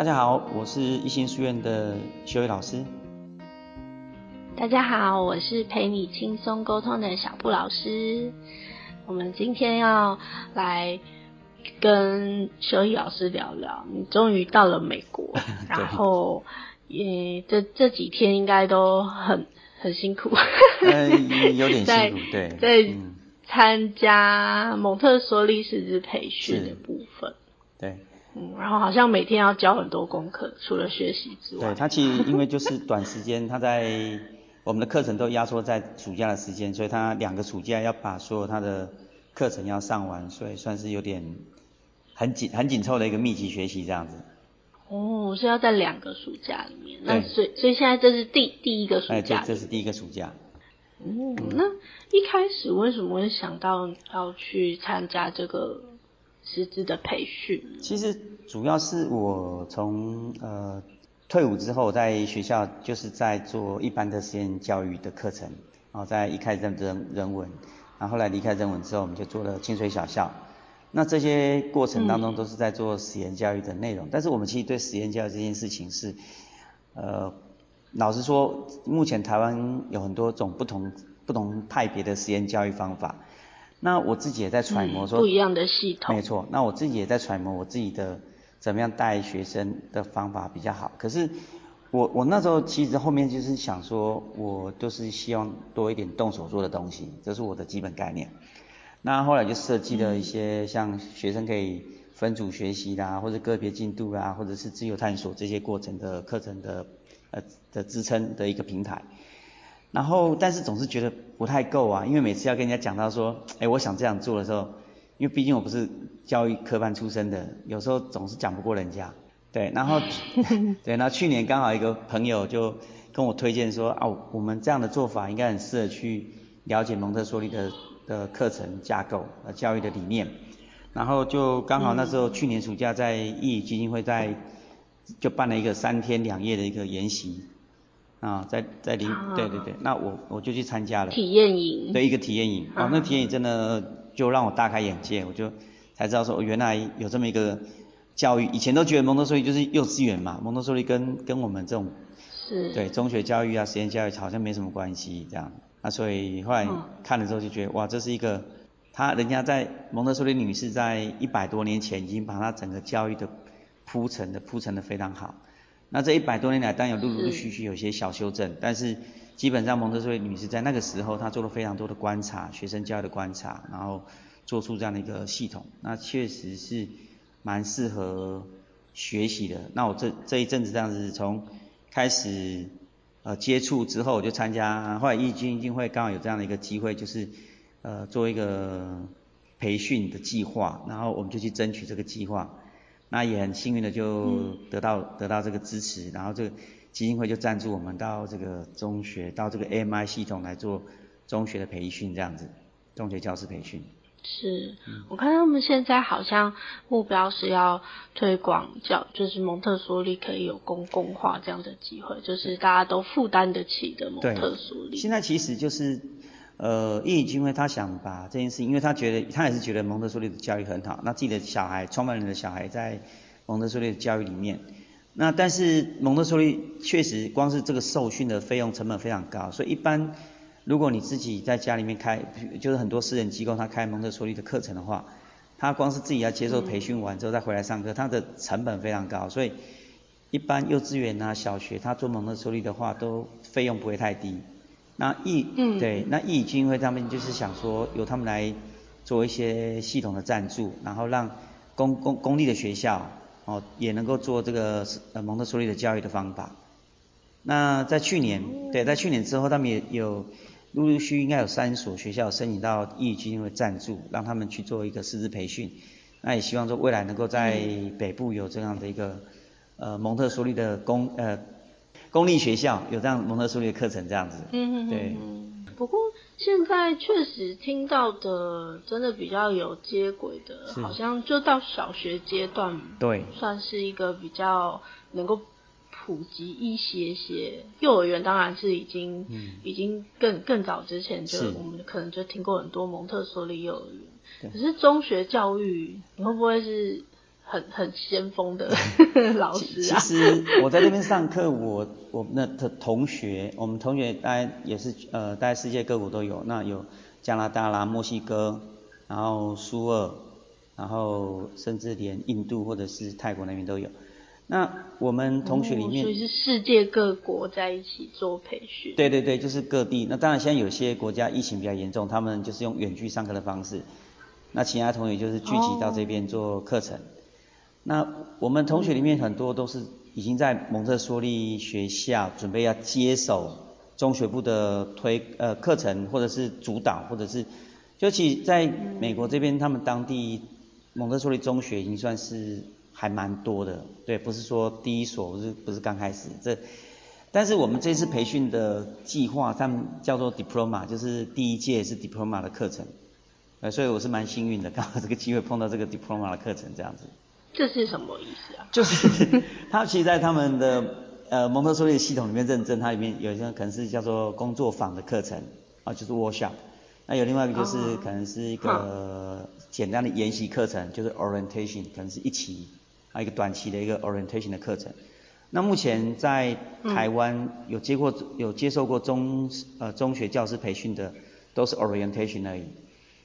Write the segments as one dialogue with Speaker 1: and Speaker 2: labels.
Speaker 1: 大家好，我是一心书院的修宇老师。
Speaker 2: 大家好，我是陪你轻松沟通的小布老师。我们今天要来跟修宇老师聊聊，你终于到了美国，然后也这这几天应该都很很辛苦，
Speaker 1: 呃，有点 辛苦，对，
Speaker 2: 在参加蒙特梭利师资培训的部分，
Speaker 1: 对。
Speaker 2: 嗯，然后好像每天要教很多功课，除了学习之外。
Speaker 1: 对他其实因为就是短时间，他在我们的课程都压缩在暑假的时间，所以他两个暑假要把所有他的课程要上完，所以算是有点很紧很紧凑的一个密集学习这样子。
Speaker 2: 哦，是要在两个暑假里面，那所以所以现在这是第第一个暑假。
Speaker 1: 哎，这是第一个暑假。
Speaker 2: 哦，那一开始为什么会想到要去参加这个？师资的培训，
Speaker 1: 其实主要是我从呃退伍之后，在学校就是在做一般的实验教育的课程，然后在一开始人人文，然后后来离开人文之后，我们就做了清水小校。那这些过程当中都是在做实验教育的内容，但是我们其实对实验教育这件事情是，呃，老实说，目前台湾有很多种不同不同派别的实验教育方法。那我自己也在揣摩说，
Speaker 2: 不一样的系统，
Speaker 1: 没错。那我自己也在揣摩我自己的怎么样带学生的方法比较好。可是我我那时候其实后面就是想说，我就是希望多一点动手做的东西，这是我的基本概念。那后来就设计了一些像学生可以分组学习啦，或者个别进度啦，或者是自由探索这些过程的课程的呃的支撑的一个平台。然后，但是总是觉得不太够啊，因为每次要跟人家讲到说，哎，我想这样做的时候，因为毕竟我不是教育科班出身的，有时候总是讲不过人家。对，然后，对，然后去年刚好一个朋友就跟我推荐说，啊，我们这样的做法应该很适合去了解蒙特梭利的的课程架构和教育的理念。然后就刚好那时候去年暑假在意义基金会在就办了一个三天两夜的一个研习。啊，在在临，对对对，那我我就去参加了。
Speaker 2: 体验营，
Speaker 1: 对一个体验营，哦，那体验营真的就让我大开眼界，我就才知道说，原来有这么一个教育，以前都觉得蒙特梭利就是幼稚园嘛，蒙特梭利跟跟我们这种
Speaker 2: 是，
Speaker 1: 对中学教育啊、实验教育好像没什么关系这样，那所以后来看了之后就觉得，哇，这是一个，他人家在蒙特梭利女士在一百多年前已经把她整个教育的铺陈的铺陈的非常好。那这一百多年来，当然有陆陆续续有些小修正，但是基本上蒙特梭利女士在那个时候，她做了非常多的观察，学生教育的观察，然后做出这样的一个系统，那确实是蛮适合学习的。那我这这一阵子这样子，从开始呃接触之后，我就参加，后来义军基金会刚好有这样的一个机会，就是呃做一个培训的计划，然后我们就去争取这个计划。那也很幸运的就得到得到这个支持，然后这个基金会就赞助我们到这个中学，到这个 AMI 系统来做中学的培训这样子，中学教师培训。
Speaker 2: 是，我看他们现在好像目标是要推广教，就是蒙特梭利可以有公共化这样的机会，就是大家都负担得起的蒙特梭利。
Speaker 1: 现在其实就是。呃，易经会他想把这件事，因为他觉得他也是觉得蒙特梭利的教育很好，那自己的小孩，创办人的小孩在蒙特梭利的教育里面，那但是蒙特梭利确实光是这个受训的费用成本非常高，所以一般如果你自己在家里面开，就是很多私人机构他开蒙特梭利的课程的话，他光是自己要接受培训完之后再回来上课，他的成本非常高，所以一般幼稚园啊、小学他做蒙特梭利的话，都费用不会太低。那义对，那义基金会他们就是想说，由他们来做一些系统的赞助，然后让公公公立的学校哦也能够做这个呃蒙特梭利的教育的方法。那在去年，对，在去年之后，他们也有陆陆续续应该有三所学校申请到义基金会赞助，让他们去做一个师资培训。那也希望说未来能够在北部有这样的一个呃蒙特梭利的公呃。公立学校有这样蒙特梭利的课程这样子，嗯嗯对。
Speaker 2: 不过现在确实听到的真的比较有接轨的，好像就到小学阶段，
Speaker 1: 对，
Speaker 2: 算是一个比较能够普及一些些。幼儿园当然是已经，已经更更早之前就我们可能就听过很多蒙特梭利幼儿园。可是中学教育，你会不会是？很很先锋的老师
Speaker 1: 啊。其实我在这边上课，我我们的同学，我们同学大概也是呃，大概世界各国都有，那有加拿大啦、墨西哥，然后苏俄，然后甚至连印度或者是泰国那边都有。那我们同学里面，
Speaker 2: 所以是世界各国在一起做培训。
Speaker 1: 对对对，就是各地。那当然现在有些国家疫情比较严重，他们就是用远距上课的方式。那其他同学就是聚集到这边做课程。那我们同学里面很多都是已经在蒙特梭利学校准备要接手中学部的推呃课程，或者是主导，或者是就其在美国这边，他们当地蒙特梭利中学已经算是。还蛮多的，对，不是说第一所，不是不是刚开始，这，但是我们这次培训的计划，他们叫做 diploma，就是第一届是 diploma 的课程，呃，所以我是蛮幸运的，刚好这个机会碰到这个 diploma 的课程这样子。
Speaker 2: 这是什么意思啊？
Speaker 1: 就是他其实，在他们的呃蒙特梭利系统里面认证，它里面有一些可能是叫做工作坊的课程，啊，就是 workshop，那有另外一个就是可能是一个简单的研习课程，就是 orientation，可能是一期。啊，一个短期的一个 orientation 的课程。那目前在台湾有接过有接受过中呃中学教师培训的，都是 orientation 而已。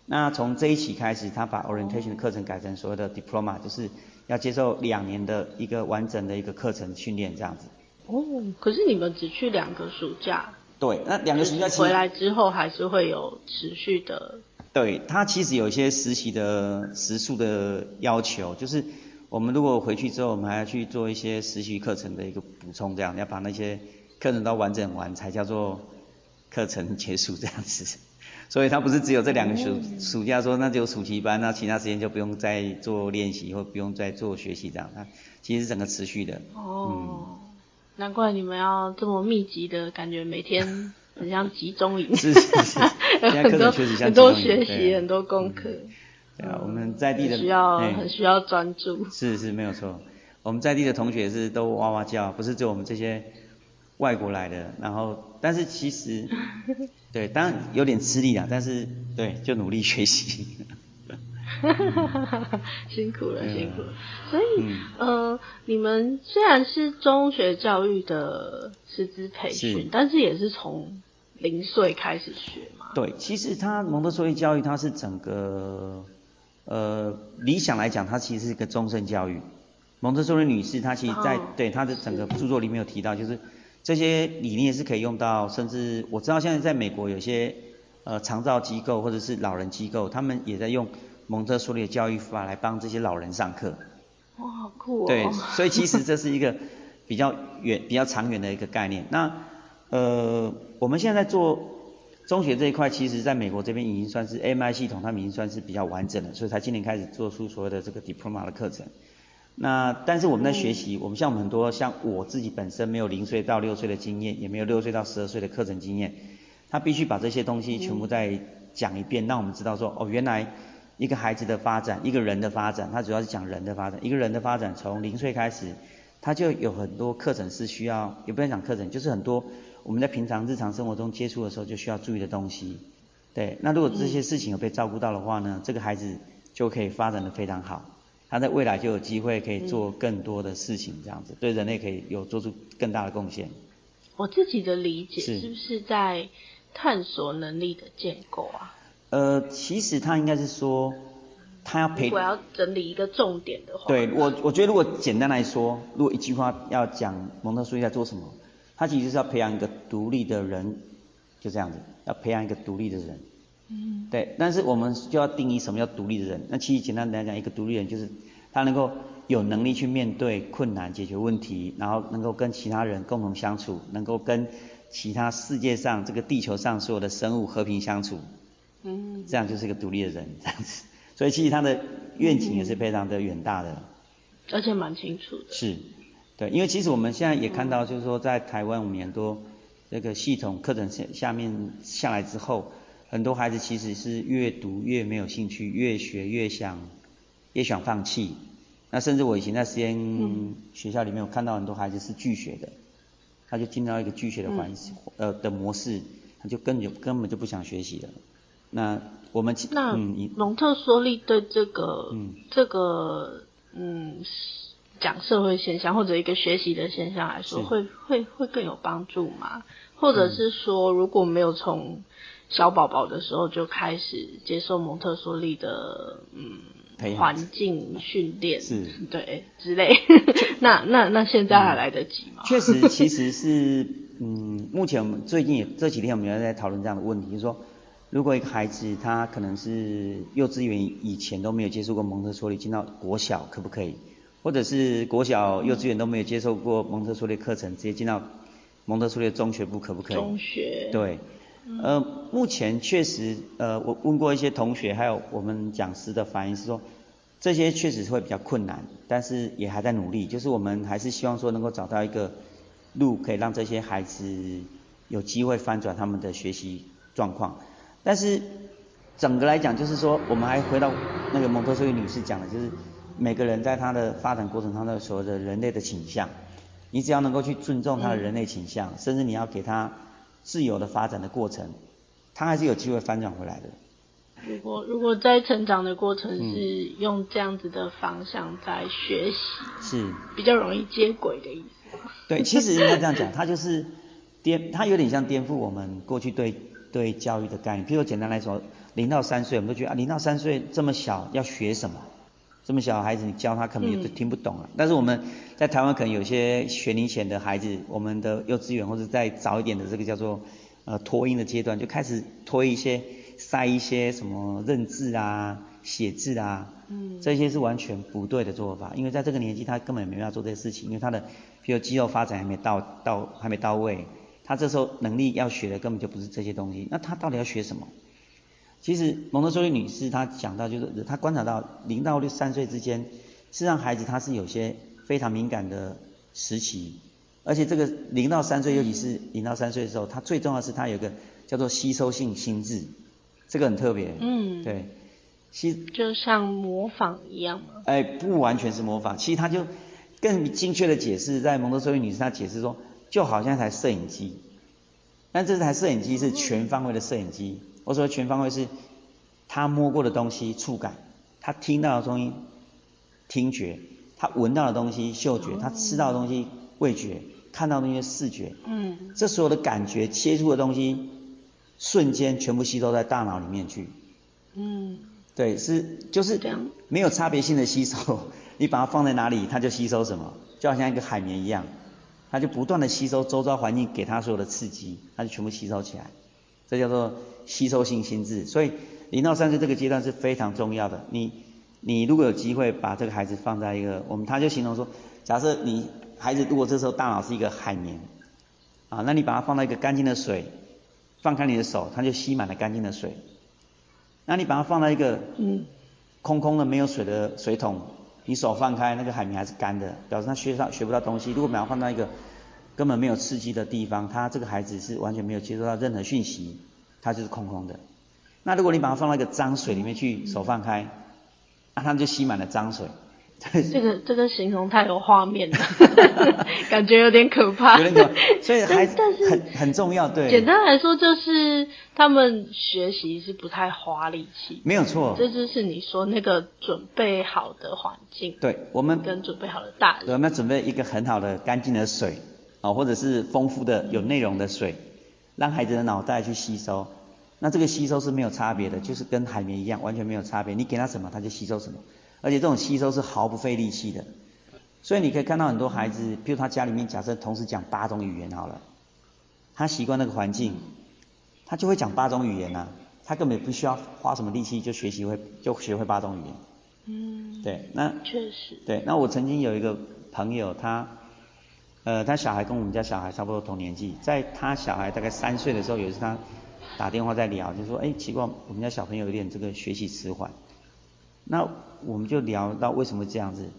Speaker 1: 那从这一期开始，他把 orientation 的课程改成所谓的 diploma，就是要接受两年的一个完整的一个课程训练这样子。
Speaker 2: 哦，可是你们只去两个暑假。
Speaker 1: 对，那两个暑假
Speaker 2: 回来之后还是会有持续的。
Speaker 1: 对，他其实有一些实习的时数的要求，就是。我们如果回去之后，我们还要去做一些实习课程的一个补充，这样要把那些课程都完整完，才叫做课程结束这样子。所以他不是只有这两个暑暑假说，那就暑期班，那其他时间就不用再做练习或不用再做学习这样。他其实整个持续的。
Speaker 2: 哦，难怪你们要这么密集的感觉，每天很像集中营。
Speaker 1: 是是是，很
Speaker 2: 多
Speaker 1: 很
Speaker 2: 多学习，很多功课。
Speaker 1: 对啊，我们在地的
Speaker 2: 需要很需要专注。
Speaker 1: 是是没有错，我们在地的同学是都哇哇叫，不是只有我们这些外国来的，然后但是其实对，当然有点吃力啊，但是对，就努力学习。
Speaker 2: 辛苦了，辛苦了。所以，呃，你们虽然是中学教育的师资培训，但是也是从零岁开始学嘛？
Speaker 1: 对，其实他蒙特梭利教育，它是整个。呃，理想来讲，它其实是一个终身教育。蒙特梭利女士，她其实在对她的整个著作里面有提到，就是这些理念是可以用到，甚至我知道现在在美国有些呃长照机构或者是老人机构，他们也在用蒙特梭利的教育法来帮这些老人上课。
Speaker 2: 哇，好酷哦！
Speaker 1: 对，所以其实这是一个比较远、比较长远的一个概念。那呃，我们现在在做。中学这一块，其实在美国这边已经算是 AMI 系统，他们已经算是比较完整了，所以才今年开始做出所谓的这个 diploma 的课程。那但是我们在学习，我们像我们很多像我自己本身没有零岁到六岁的经验，也没有六岁到十二岁的课程经验，他必须把这些东西全部再讲一遍，让我们知道说，哦，原来一个孩子的发展，一个人的发展，他主要是讲人的发展，一个人的发展从零岁开始，他就有很多课程是需要，也不能讲课程，就是很多。我们在平常日常生活中接触的时候就需要注意的东西，对。那如果这些事情有被照顾到的话呢，这个孩子就可以发展的非常好，他在未来就有机会可以做更多的事情，这样子对人类可以有做出更大的贡献。
Speaker 2: 我自己的理解是不是在探索能力的建构啊？
Speaker 1: 呃，其实他应该是说，他要培。
Speaker 2: 我要整理一个重点的话。
Speaker 1: 对我，我觉得如果简单来说，如果一句话要讲蒙特梭利在做什么？他其实是要培养一个独立的人，就这样子，要培养一个独立的人。嗯。对，但是我们就要定义什么叫独立的人。那其实简单来讲，一个独立人就是他能够有能力去面对困难、解决问题，然后能够跟其他人共同相处，能够跟其他世界上这个地球上所有的生物和平相处。嗯。这样就是一个独立的人，这样子。所以其实他的愿景也是非常的远大的。
Speaker 2: 而且蛮清楚的。
Speaker 1: 是。对，因为其实我们现在也看到，就是说在台湾，我们很多这个系统课程下下面下来之后，很多孩子其实是越读越没有兴趣，越学越想越想放弃。那甚至我以前在实验学校里面，我看到很多孩子是拒学的，他就进到一个拒学的环呃的模式，他就根本根本就不想学习了。那我们
Speaker 2: 那蒙特梭利对这个这个。嗯，讲社会现象或者一个学习的现象来说，会会会更有帮助吗？或者是说，如果没有从小宝宝的时候就开始接受蒙特梭利的嗯环境训练，
Speaker 1: 是，
Speaker 2: 对之类，那那那现在还来得及吗？
Speaker 1: 确实，其实是嗯，目前我们最近这几天我们也在讨论这样的问题，就是说，如果一个孩子他可能是幼稚园以前都没有接触过蒙特梭利，进到国小可不可以？或者是国小、幼稚园都没有接受过蒙特梭利课程，直接进到蒙特梭利的中学部可不可以？
Speaker 2: 中学。
Speaker 1: 对。呃，目前确实，呃，我问过一些同学，还有我们讲师的反应是说，这些确实是会比较困难，但是也还在努力，就是我们还是希望说能够找到一个路，可以让这些孩子有机会翻转他们的学习状况。但是整个来讲，就是说，我们还回到那个蒙特梭利女士讲的，就是每个人在他的发展过程当中所有的人类的倾向，你只要能够去尊重他的人类倾向，甚至你要给他。自由的发展的过程，他还是有机会翻转回来的。
Speaker 2: 如果如果在成长的过程是用这样子的方向在学习，
Speaker 1: 是
Speaker 2: 比较容易接轨的意思。
Speaker 1: 对，其实应该这样讲，他就是颠，他有点像颠覆我们过去对对教育的概念。譬如简单来说，零到三岁，我们都觉得啊，零到三岁这么小要学什么？这么小孩子，你教他可能也听不懂啊。但是我们在台湾可能有些学龄前的孩子，我们的幼稚园或者再早一点的这个叫做呃托婴的阶段，就开始托一些塞一些什么认字啊、写字啊，嗯这些是完全不对的做法。因为在这个年纪，他根本没办法做这些事情，因为他的比如肌肉发展还没到到还没到位，他这时候能力要学的根本就不是这些东西。那他到底要学什么？其实蒙特梭利女士她讲到，就是她观察到零到六三岁之间，事实上孩子他是有些非常敏感的时期，而且这个零到三岁，尤其是零到三岁的时候，他最重要是他有个叫做吸收性心智，这个很特别。嗯。对。吸。
Speaker 2: 就像模仿一样吗？
Speaker 1: 哎，不完全是模仿，其实他就更精确的解释，在蒙特梭利女士她解释说，就好像一台摄影机，但这台摄影机是全方位的摄影机。我说全方位是，他摸过的东西触感，他听到的东西听觉，他闻到的东西嗅觉，他吃到的东西味觉，看到的东西视觉，嗯，这所有的感觉接触的东西，瞬间全部吸收在大脑里面去，嗯，对，是就是没有差别性的吸收，你把它放在哪里，它就吸收什么，就好像一个海绵一样，它就不断的吸收周遭环境给它所有的刺激，它就全部吸收起来。这叫做吸收性心智，所以零到三岁这个阶段是非常重要的。你你如果有机会把这个孩子放在一个，我们他就形容说，假设你孩子如果这时候大脑是一个海绵，啊，那你把它放到一个干净的水，放开你的手，它就吸满了干净的水。那你把它放在一个嗯空空的没有水的水桶，你手放开，那个海绵还是干的，表示他学上学不到东西。如果把它放到一个根本没有刺激的地方，他这个孩子是完全没有接收到任何讯息，他就是空空的。那如果你把它放到一个脏水里面去，手放开，那 他就吸满了脏水。
Speaker 2: 这个这个形容太有画面了，感觉有点可怕。
Speaker 1: 有点可怕，所以还但是很很重要，对。
Speaker 2: 简单来说，就是他们学习是不太花力气。
Speaker 1: 没有错。
Speaker 2: 这就是你说那个准备好的环境。
Speaker 1: 对，我们
Speaker 2: 跟准备好的大人。
Speaker 1: 我们要准备一个很好的干净的水。啊，或者是丰富的有内容的水，让孩子的脑袋去吸收。那这个吸收是没有差别的，就是跟海绵一样，完全没有差别。你给他什么，他就吸收什么。而且这种吸收是毫不费力气的。所以你可以看到很多孩子，比如他家里面假设同时讲八种语言好了，他习惯那个环境，他就会讲八种语言呐。他根本不需要花什么力气就学习会就学会八种语言。嗯。对，那
Speaker 2: 确实。
Speaker 1: 对，那我曾经有一个朋友，他。呃，他小孩跟我们家小孩差不多同年纪，在他小孩大概三岁的时候，有一次他打电话在聊，就说，哎，奇怪，我们家小朋友有点这个学习迟缓。那我们就聊到为什么这样子，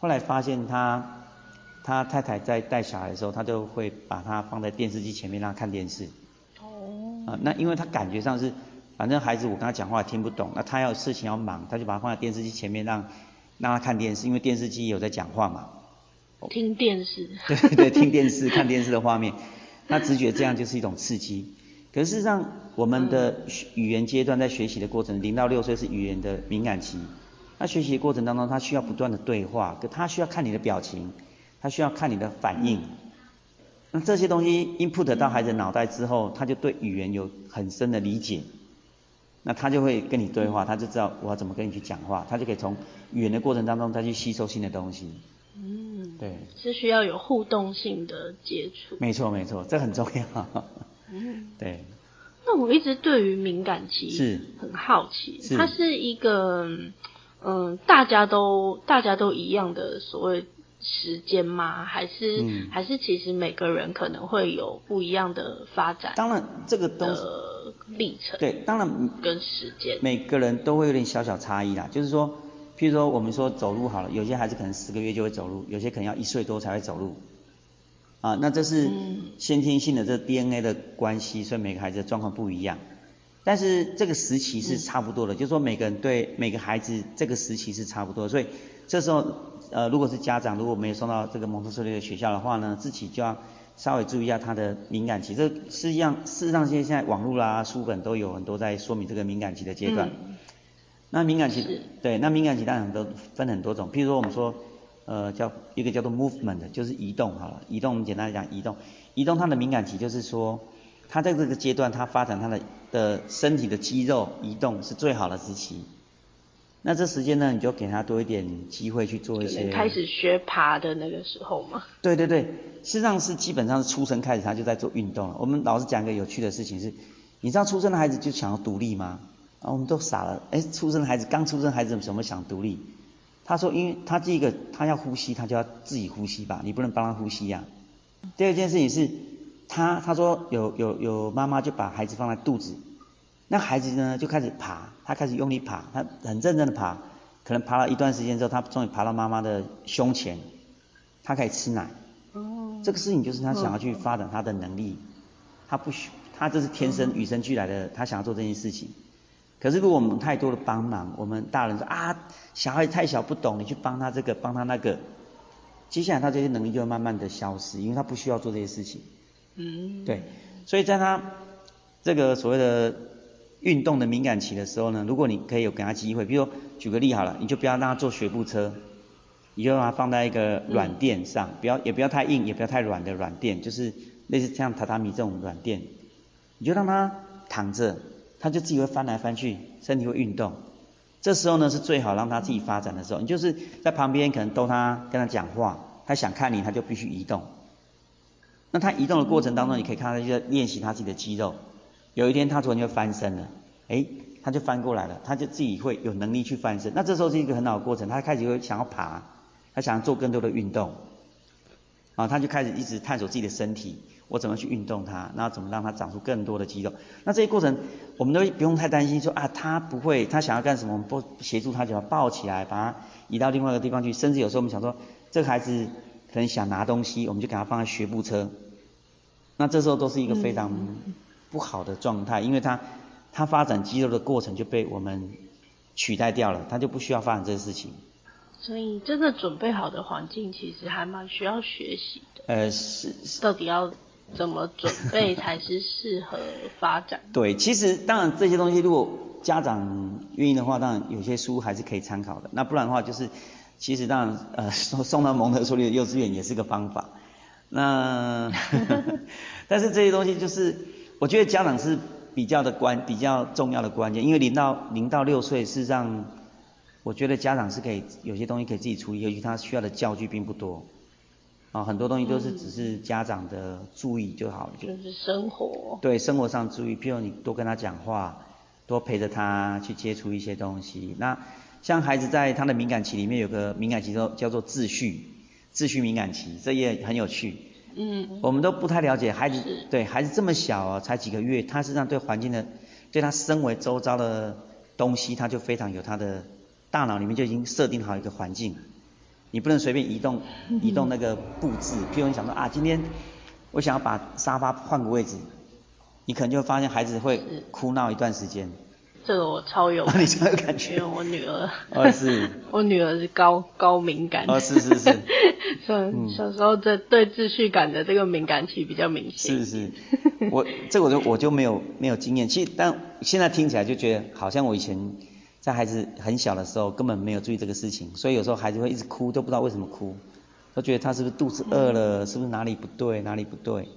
Speaker 1: 后来发现他他太太在带小孩的时候，他就会把他放在电视机前面让他看电视。哦。啊，那因为他感觉上是，反正孩子我跟他讲话听不懂，那他要事情要忙，他就把他放在电视机前面让让他看电视，因为电视机有在讲话嘛。
Speaker 2: 听电视，
Speaker 1: 对对对，听电视、看电视的画面，他直觉这样就是一种刺激。可是事实上，我们的语言阶段在学习的过程，零到六岁是语言的敏感期，那学习的过程当中，他需要不断的对话，可他需要看你的表情，他需要看你的反应。那这些东西 input 到孩子脑袋之后，他就对语言有很深的理解。那他就会跟你对话，他就知道我要怎么跟你去讲话，他就可以从语言的过程当中，他去吸收新的东西。嗯，对，
Speaker 2: 是需要有互动性的接触。
Speaker 1: 没错没错，这很重要。嗯，对。
Speaker 2: 那我一直对于敏感期
Speaker 1: 是
Speaker 2: 很好奇，它是一个嗯大家都大家都一样的所谓时间吗？还是还是其实每个人可能会有不一样的发展？
Speaker 1: 当然这个都。
Speaker 2: 历程
Speaker 1: 对，当然
Speaker 2: 跟时间，
Speaker 1: 每个人都会有点小小差异啦。就是说，譬如说我们说走路好了，有些孩子可能十个月就会走路，有些可能要一岁多才会走路。啊，那这是先天性的这 DNA 的关系，所以每个孩子的状况不一样。但是这个时期是差不多的，就是说每个人对每个孩子这个时期是差不多。所以这时候，呃，如果是家长如果没有送到这个蒙特梭利的学校的话呢，自己就要。稍微注意一下他的敏感期，这实际上事实上现在网络啦、书本都有很多在说明这个敏感期的阶段。那敏感期，对，那敏感期当然都分很多种，譬如说我们说，呃，叫一个叫做 movement，就是移动好了，移动我们简单来讲移动，移动它的敏感期就是说，他在这个阶段他发展他的的身体的肌肉移动是最好的时期。那这时间呢，你就给他多一点机会去做一些。
Speaker 2: 开始学爬的那个时候嘛？
Speaker 1: 对对对，事实际上是基本上是出生开始他就在做运动了。我们老师讲一个有趣的事情是，你知道出生的孩子就想要独立吗？啊，我们都傻了。哎，出生的孩子刚出生孩子怎么想独立？他说，因为他第一个他要呼吸，他就要自己呼吸吧，你不能帮他呼吸呀。第二件事情是，他他说有有有妈妈就把孩子放在肚子。那孩子呢就开始爬，他开始用力爬，他很认真的爬，可能爬了一段时间之后，他终于爬到妈妈的胸前，他可以吃奶。哦。这个事情就是他想要去发展他的能力，他不需，他这是天生与生俱来的，他想要做这件事情。可是如果我们太多的帮忙，我们大人说啊，小孩太小不懂，你去帮他这个帮他那个，接下来他这些能力就会慢慢的消失，因为他不需要做这些事情。嗯。对，所以在他这个所谓的。运动的敏感期的时候呢，如果你可以有给他机会，比如举个例好了，你就不要让他坐学步车，你就让他放在一个软垫上，不要也不要太硬，也不要太软的软垫，就是类似像榻榻米这种软垫，你就让他躺着，他就自己会翻来翻去，身体会运动。这时候呢是最好让他自己发展的时候，你就是在旁边可能逗他，跟他讲话，他想看你，他就必须移动。那他移动的过程当中，你可以看到他在练习他自己的肌肉。有一天他突然就翻身了，哎，他就翻过来了，他就自己会有能力去翻身。那这时候是一个很好的过程，他开始会想要爬，他想要做更多的运动，啊，他就开始一直探索自己的身体，我怎么去运动它，然后怎么让它长出更多的肌肉。那这些过程我们都不用太担心，说啊他不会，他想要干什么，我们不协助他，就要抱起来，把他移到另外一个地方去。甚至有时候我们想说，这个孩子可能想拿东西，我们就给他放在学步车。那这时候都是一个非常。不好的状态，因为他他发展肌肉的过程就被我们取代掉了，他就不需要发展这个事情。
Speaker 2: 所以，真的准备好的环境其实还蛮需要学习的。
Speaker 1: 呃，是。
Speaker 2: 到底要怎么准备才是适合发展？
Speaker 1: 对，其实当然这些东西，如果家长愿意的话，当然有些书还是可以参考的。那不然的话，就是其实当然呃送送到蒙特梭利的幼稚园也是个方法。那 但是这些东西就是。我觉得家长是比较的关比较重要的关键，因为零到零到六岁，事实上，我觉得家长是可以有些东西可以自己处理，尤其他需要的教具并不多，啊，很多东西都是只是家长的注意就好了。
Speaker 2: 就是生活。
Speaker 1: 对，生活上注意，譬如你多跟他讲话，多陪着他去接触一些东西。那像孩子在他的敏感期里面有个敏感期叫叫做秩序，秩序敏感期，这也很有趣。嗯，我们都不太了解孩子，对孩子这么小啊，才几个月，他实际上对环境的，对他身为周遭的东西，他就非常有他的大脑里面就已经设定好一个环境，你不能随便移动移动那个布置，譬如你想说啊，今天我想要把沙发换个位置，你可能就会发现孩子会哭闹一段时间。
Speaker 2: 这个我超有，
Speaker 1: 你超有感觉，
Speaker 2: 因为我女儿，
Speaker 1: 哦是，
Speaker 2: 我女儿是高高敏感，
Speaker 1: 哦是是是，
Speaker 2: 小小时候这对秩序感的这个敏感期比较明显，
Speaker 1: 是是，我这我就我就没有没有经验，其实但现在听起来就觉得好像我以前在孩子很小的时候根本没有注意这个事情，所以有时候孩子会一直哭，都不知道为什么哭，都觉得他是不是肚子饿了，是不是哪里不对，哪里不对。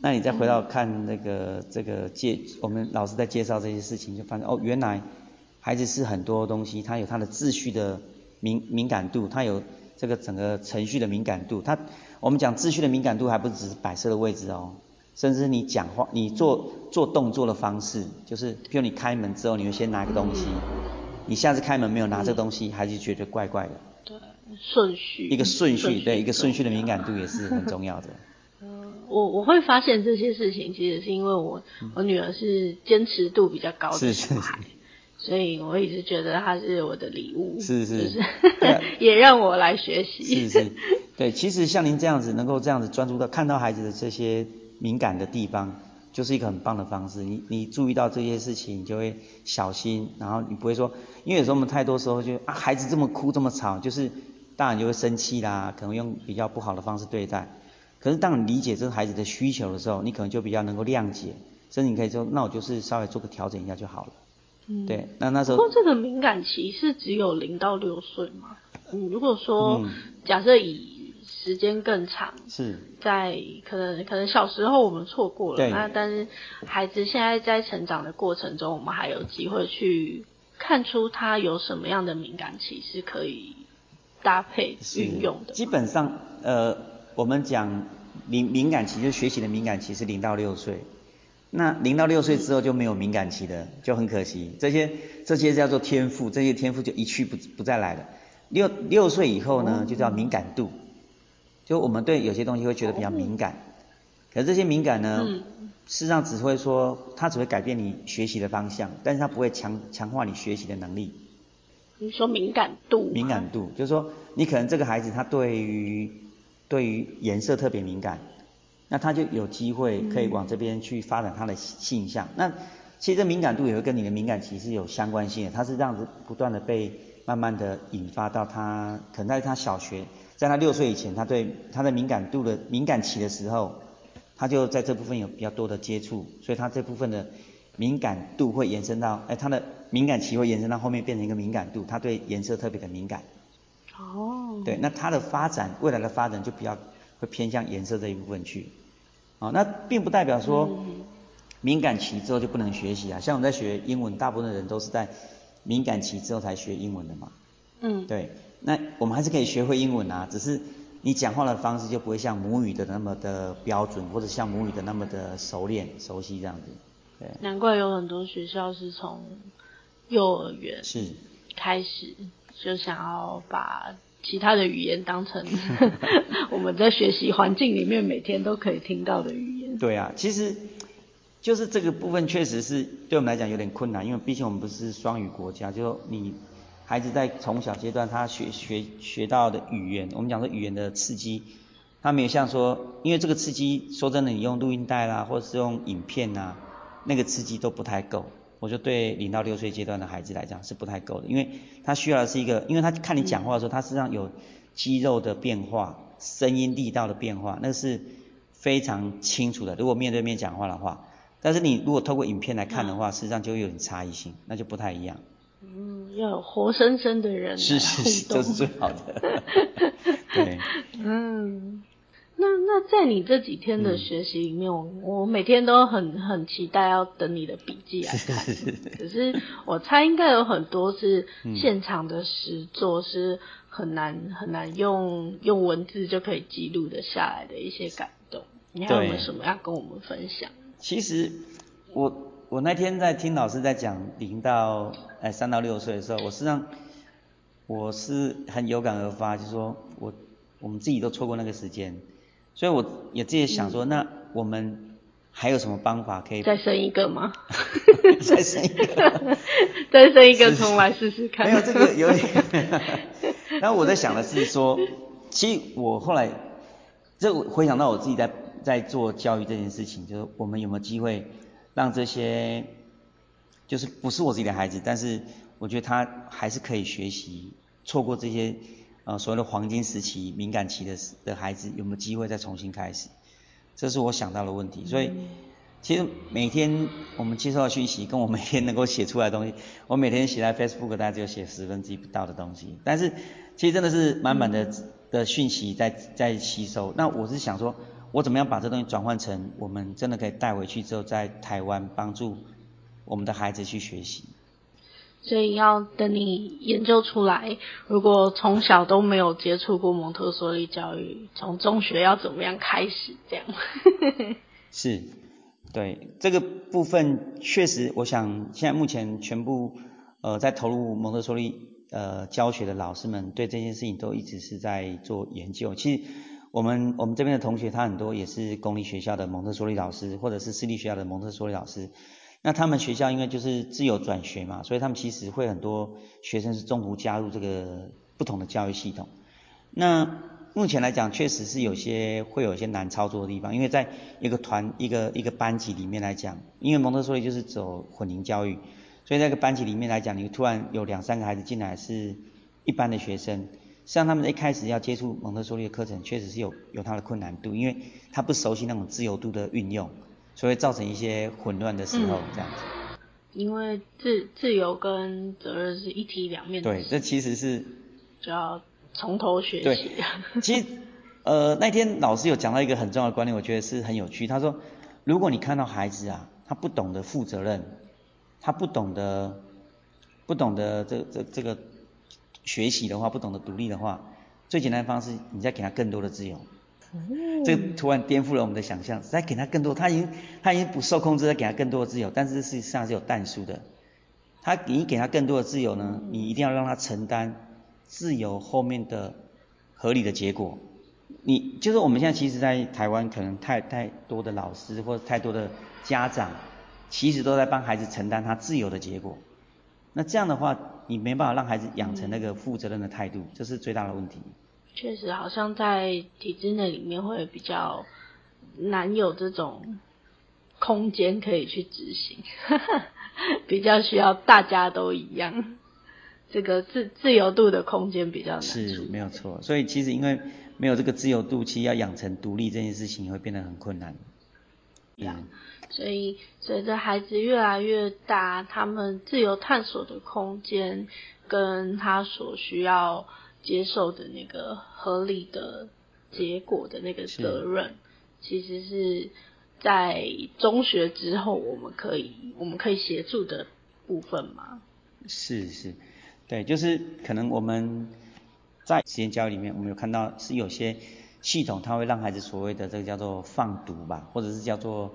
Speaker 1: 那你再回到看那个这个介，我们老师在介绍这些事情，就发现哦，原来孩子是很多东西，他有他的秩序的敏敏感度，他有这个整个程序的敏感度。他我们讲秩序的敏感度，还不只是摆设的位置哦，甚至你讲话、你做做动作的方式，就是譬如你开门之后，你会先拿一个东西，你下次开门没有拿这个东西，孩子觉得怪怪的。
Speaker 2: 对，顺序。
Speaker 1: 一个顺序，对，一个顺序的敏感度也是很重要的。
Speaker 2: 我我会发现这些事情，其实是因为我我女儿是坚持度比较高的小孩，所以我一直觉得她是我的礼物，
Speaker 1: 是是，
Speaker 2: 也让我来学习。
Speaker 1: 是是，对，其实像您这样子，能够这样子专注到看到孩子的这些敏感的地方，就是一个很棒的方式。你你注意到这些事情，你就会小心，然后你不会说，因为有时候我们太多时候就啊，孩子这么哭这么吵，就是大人就会生气啦，可能用比较不好的方式对待。可是当你理解这个孩子的需求的时候，你可能就比较能够谅解，甚至你可以说，那我就是稍微做个调整一下就好了。嗯，对，那那时候。
Speaker 2: 不过这个敏感期是只有零到六岁吗？嗯，如果说假设以时间更长，
Speaker 1: 是，
Speaker 2: 在可能可能小时候我们错过了，那但是孩子现在在成长的过程中，我们还有机会去看出他有什么样的敏感期是可以搭配运用的。
Speaker 1: 基本上，呃。我们讲敏敏感期，就是学习的敏感期是零到六岁。那零到六岁之后就没有敏感期的，就很可惜。这些这些叫做天赋，这些天赋就一去不不再来了。六六岁以后呢，就叫敏感度。就我们对有些东西会觉得比较敏感，可是这些敏感呢，事实上只会说，它只会改变你学习的方向，但是它不会强强化你学习的能力。
Speaker 2: 你说敏感度？
Speaker 1: 敏感度就是说，你可能这个孩子他对于对于颜色特别敏感，那他就有机会可以往这边去发展他的性向。那其实这敏感度也会跟你的敏感期是有相关性的，它是这样子不断的被慢慢的引发到他，可能在他小学，在他六岁以前，他对他的敏感度的敏感期的时候，他就在这部分有比较多的接触，所以他这部分的敏感度会延伸到，哎，他的敏感期会延伸到后面变成一个敏感度，他对颜色特别的敏感。
Speaker 2: 哦，
Speaker 1: 对，那他的发展，未来的发展就比较会偏向颜色这一部分去，啊，那并不代表说敏感期之后就不能学习啊，像我们在学英文，大部分的人都是在敏感期之后才学英文的嘛，
Speaker 2: 嗯，
Speaker 1: 对，那我们还是可以学会英文啊，只是你讲话的方式就不会像母语的那么的标准，或者像母语的那么的熟练、熟悉这样子，对。
Speaker 2: 难怪有很多学校是从幼儿园
Speaker 1: 是
Speaker 2: 开始。就想要把其他的语言当成 我们在学习环境里面每天都可以听到的语言。
Speaker 1: 对啊，其实就是这个部分确实是对我们来讲有点困难，因为毕竟我们不是双语国家。就你孩子在从小阶段他学学学到的语言，我们讲说语言的刺激，他没有像说，因为这个刺激说真的，你用录音带啦，或者是用影片啊，那个刺激都不太够。我就对零到六岁阶段的孩子来讲是不太够的，因为他需要的是一个，因为他看你讲话的时候，他身上有肌肉的变化、声音力道的变化，那是非常清楚的。如果面对面讲话的话，但是你如果透过影片来看的话，实际上就有点差异性，那就不太一样。
Speaker 2: 嗯，要有活生生的人
Speaker 1: 是是是，这是最好的。对。
Speaker 2: 嗯。那那在你这几天的学习里面，我我每天都很很期待要等你的笔记来看。可是我猜应该有很多是现场的实作，是很难很难用用文字就可以记录的下来的一些感动。你还有没有什么要跟我们分享？
Speaker 1: 其实我我那天在听老师在讲零到哎三到六岁的时候，我实际上我是很有感而发，就是说我我们自己都错过那个时间。所以我也自己想说，那我们还有什么方法可以
Speaker 2: 再生一个吗？
Speaker 1: 再生一个，
Speaker 2: 再生一个重来试试看。
Speaker 1: 没有这个有点。然后我在想的是说，其实我后来这回想到我自己在在做教育这件事情，就是我们有没有机会让这些就是不是我自己的孩子，但是我觉得他还是可以学习，错过这些。呃，所谓的黄金时期、敏感期的的孩子有没有机会再重新开始？这是我想到的问题。所以其实每天我们接受到讯息，跟我每天能够写出来的东西，我每天写在 Facebook，大概只有写十分之一不到的东西。但是其实真的是满满的的讯息在在吸收。那我是想说，我怎么样把这东西转换成我们真的可以带回去之后，在台湾帮助我们的孩子去学习。
Speaker 2: 所以要等你研究出来，如果从小都没有接触过蒙特梭利教育，从中学要怎么样开始？这样。
Speaker 1: 是，对这个部分确实，我想现在目前全部呃在投入蒙特梭利呃教学的老师们，对这件事情都一直是在做研究。其实我们我们这边的同学，他很多也是公立学校的蒙特梭利老师，或者是私立学校的蒙特梭利老师。那他们学校因为就是自由转学嘛，所以他们其实会很多学生是中途加入这个不同的教育系统。那目前来讲，确实是有些会有一些难操作的地方，因为在一个团一个一个班级里面来讲，因为蒙特梭利就是走混龄教育，所以在一个班级里面来讲，你突然有两三个孩子进来是一般的学生，实际上他们一开始要接触蒙特梭利的课程，确实是有有它的困难度，因为他不熟悉那种自由度的运用。所以造成一些混乱的时候，这样子。
Speaker 2: 因为自自由跟责任是一体两面的。
Speaker 1: 对，这其实是
Speaker 2: 就要从头学习。
Speaker 1: 对，其实呃那天老师有讲到一个很重要的观念，我觉得是很有趣。他说，如果你看到孩子啊，他不懂得负责任，他不懂得不懂得这这这个学习的话，不懂得独立的话，最简单的方式，你再给他更多的自由。这突然颠覆了我们的想象，再给他更多，他已经他已经不受控制，再给他更多的自由，但是事实上是有淡书的。他你给他更多的自由呢，你一定要让他承担自由后面的合理的结果。你就是我们现在其实，在台湾可能太太多的老师或者太多的家长，其实都在帮孩子承担他自由的结果。那这样的话，你没办法让孩子养成那个负责任的态度，这是最大的问题。
Speaker 2: 确实，好像在体制内里面会比较难有这种空间可以去执行，比较需要大家都一样，这个自自由度的空间比较难。
Speaker 1: 是，没有错。所以其实因为没有这个自由度，其实要养成独立这件事情会变得很困难。
Speaker 2: 嗯。所以随着孩子越来越大，他们自由探索的空间跟他所需要。接受的那个合理的结果的那个责任，其实是在中学之后，我们可以我们可以协助的部分吗？
Speaker 1: 是是，对，就是可能我们在实验教育里面，我们有看到是有些系统，它会让孩子所谓的这个叫做放毒吧，或者是叫做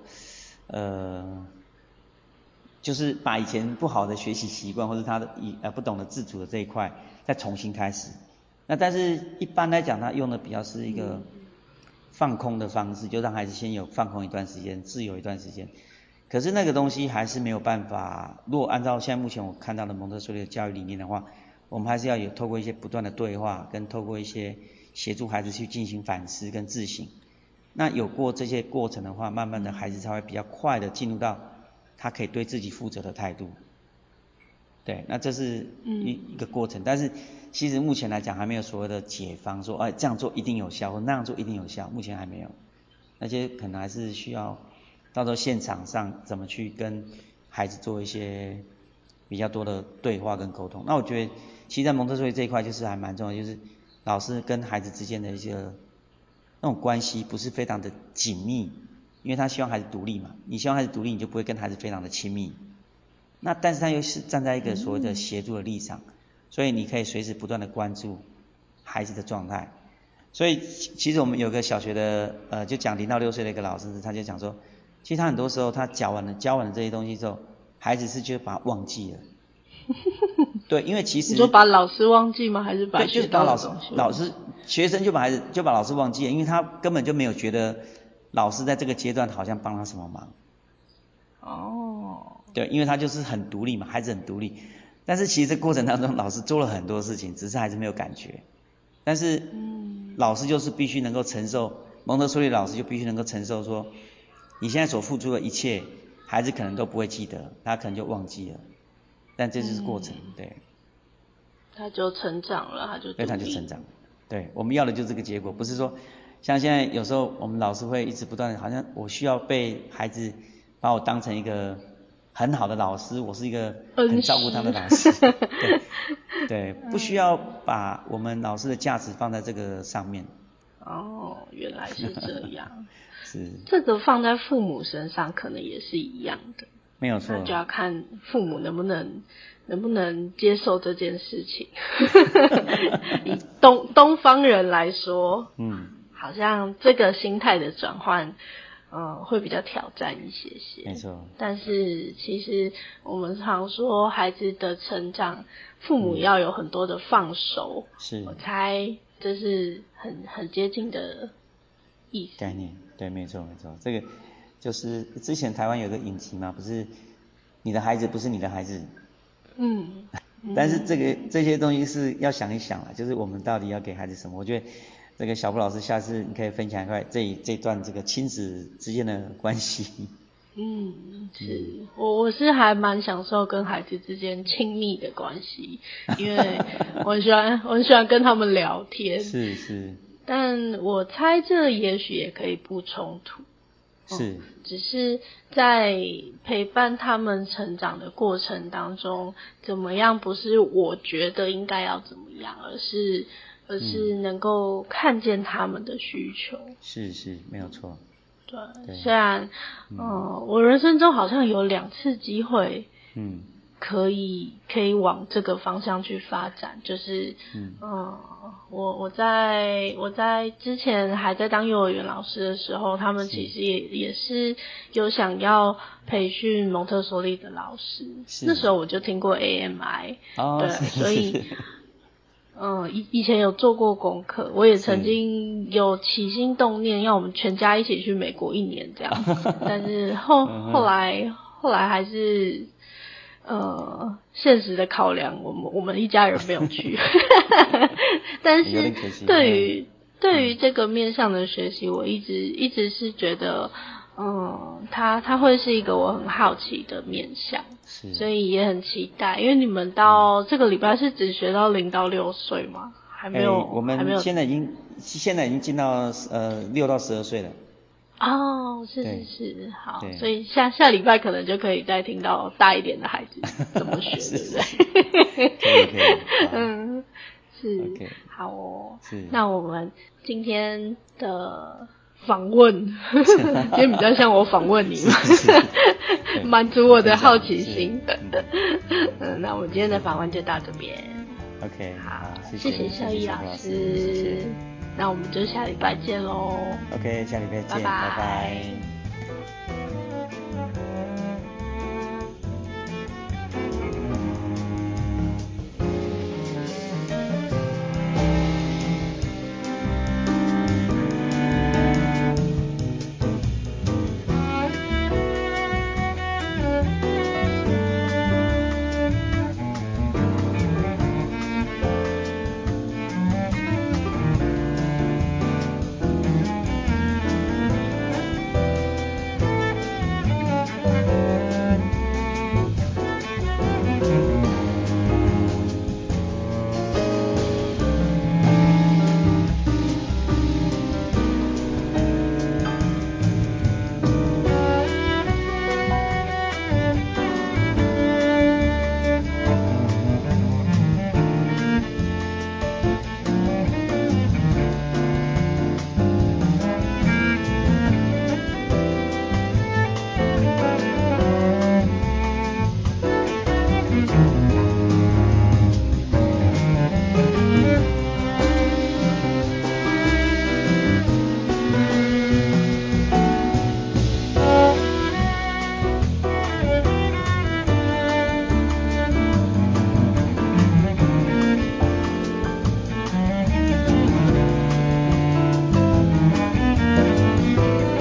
Speaker 1: 呃，就是把以前不好的学习习惯，或者他的以呃不懂得自主的这一块，再重新开始。那但是一般来讲，他用的比较是一个放空的方式，就让孩子先有放空一段时间，自由一段时间。可是那个东西还是没有办法。如果按照现在目前我看到的蒙特梭利的教育理念的话，我们还是要有透过一些不断的对话，跟透过一些协助孩子去进行反思跟自省。那有过这些过程的话，慢慢的孩子才会比较快的进入到他可以对自己负责的态度。对，那这是一一个过程，但是。其实目前来讲还没有所谓的解方，说哎这样做一定有效，或那样做一定有效，目前还没有。那些可能还是需要到时候现场上怎么去跟孩子做一些比较多的对话跟沟通。那我觉得，其实在蒙特梭利这一块就是还蛮重要，就是老师跟孩子之间的一些那种关系不是非常的紧密，因为他希望孩子独立嘛，你希望孩子独立，你就不会跟孩子非常的亲密。那但是他又是站在一个所谓的协助的立场。所以你可以随时不断的关注孩子的状态。所以其实我们有个小学的呃，就讲零到六岁的一个老师，他就讲说，其实他很多时候他教完了教完了这些东西之后，孩子是就把它忘记了。对，因为其实
Speaker 2: 你说把老师忘记吗？还是把
Speaker 1: 就是把老师老师学生就把孩子就把老师忘记了，因为他根本就没有觉得老师在这个阶段好像帮他什么忙。
Speaker 2: 哦。
Speaker 1: 对，因为他就是很独立嘛，孩子很独立。但是其实过程当中，老师做了很多事情，只是孩子没有感觉。但是，老师就是必须能够承受，蒙特梭利老师就必须能够承受说，你现在所付出的一切，孩子可能都不会记得，他可能就忘记了。但这就是过程，对。
Speaker 2: 他就成长了，他就。
Speaker 1: 对，他就成长。对，我们要的就是这个结果，不是说像现在有时候我们老师会一直不断，好像我需要被孩子把我当成一个很好的老师，我是一个很照顾他的老师。对对，不需要把我们老师的价值放在这个上面。
Speaker 2: 哦，原来是这样。
Speaker 1: 是。
Speaker 2: 这个放在父母身上可能也是一样的。
Speaker 1: 没有错。
Speaker 2: 那就要看父母能不能能不能接受这件事情。以东东方人来说，嗯，好像这个心态的转换。嗯，会比较挑战一些些，
Speaker 1: 没错。
Speaker 2: 但是其实我们常说，孩子的成长，父母要有很多的放手，
Speaker 1: 是，
Speaker 2: 我猜这是很很接近的意思。
Speaker 1: 概念，对，没错没错。这个就是之前台湾有个影集嘛，不是你的孩子不是你的孩子，
Speaker 2: 嗯。
Speaker 1: 但是这个这些东西是要想一想了，就是我们到底要给孩子什么？我觉得。这个小布老师，下次你可以分享一块这这段这个亲子之间的关系。
Speaker 2: 嗯，是我我是还蛮享受跟孩子之间亲密的关系，因为我很喜欢我很喜欢跟他们聊天。
Speaker 1: 是是。
Speaker 2: 但我猜这也许也可以不冲突。
Speaker 1: 是。
Speaker 2: 只是在陪伴他们成长的过程当中，怎么样不是我觉得应该要怎么样，而是。而是能够看见他们的需求，
Speaker 1: 是是没有错。
Speaker 2: 对，虽然，嗯，我人生中好像有两次机会，嗯，可以可以往这个方向去发展，就是，嗯，我我在我在之前还在当幼儿园老师的时候，他们其实也也是有想要培训蒙特梭利的老师，那时候我就听过 AMI，对，所以。嗯，以以前有做过功课，我也曾经有起心动念，要我们全家一起去美国一年这样，但是后后来后来还是呃现实的考量，我们我们一家人没有去，但是对于对于这个面向的学习，我一直一直是觉得。嗯，他他会是一个我很好奇的面向，所以也很期待。因为你们到这个礼拜是只学到零到六岁吗？还没有，
Speaker 1: 我们现在已经现在已经进到呃六到十二岁了。
Speaker 2: 哦，是是是，好，所以下下礼拜可能就可以再听到大一点的孩子 怎么学，对不
Speaker 1: 对？可以可以，
Speaker 2: 嗯，是，好哦，是，那我们今天的。访问，今天比较像我访问你嘛，满足我的好奇心。嗯，那我们今天的访问就到这边。
Speaker 1: OK，
Speaker 2: 好，
Speaker 1: 谢
Speaker 2: 谢肖毅老师。那我们就下礼拜见喽。
Speaker 1: OK，下礼拜见，拜拜。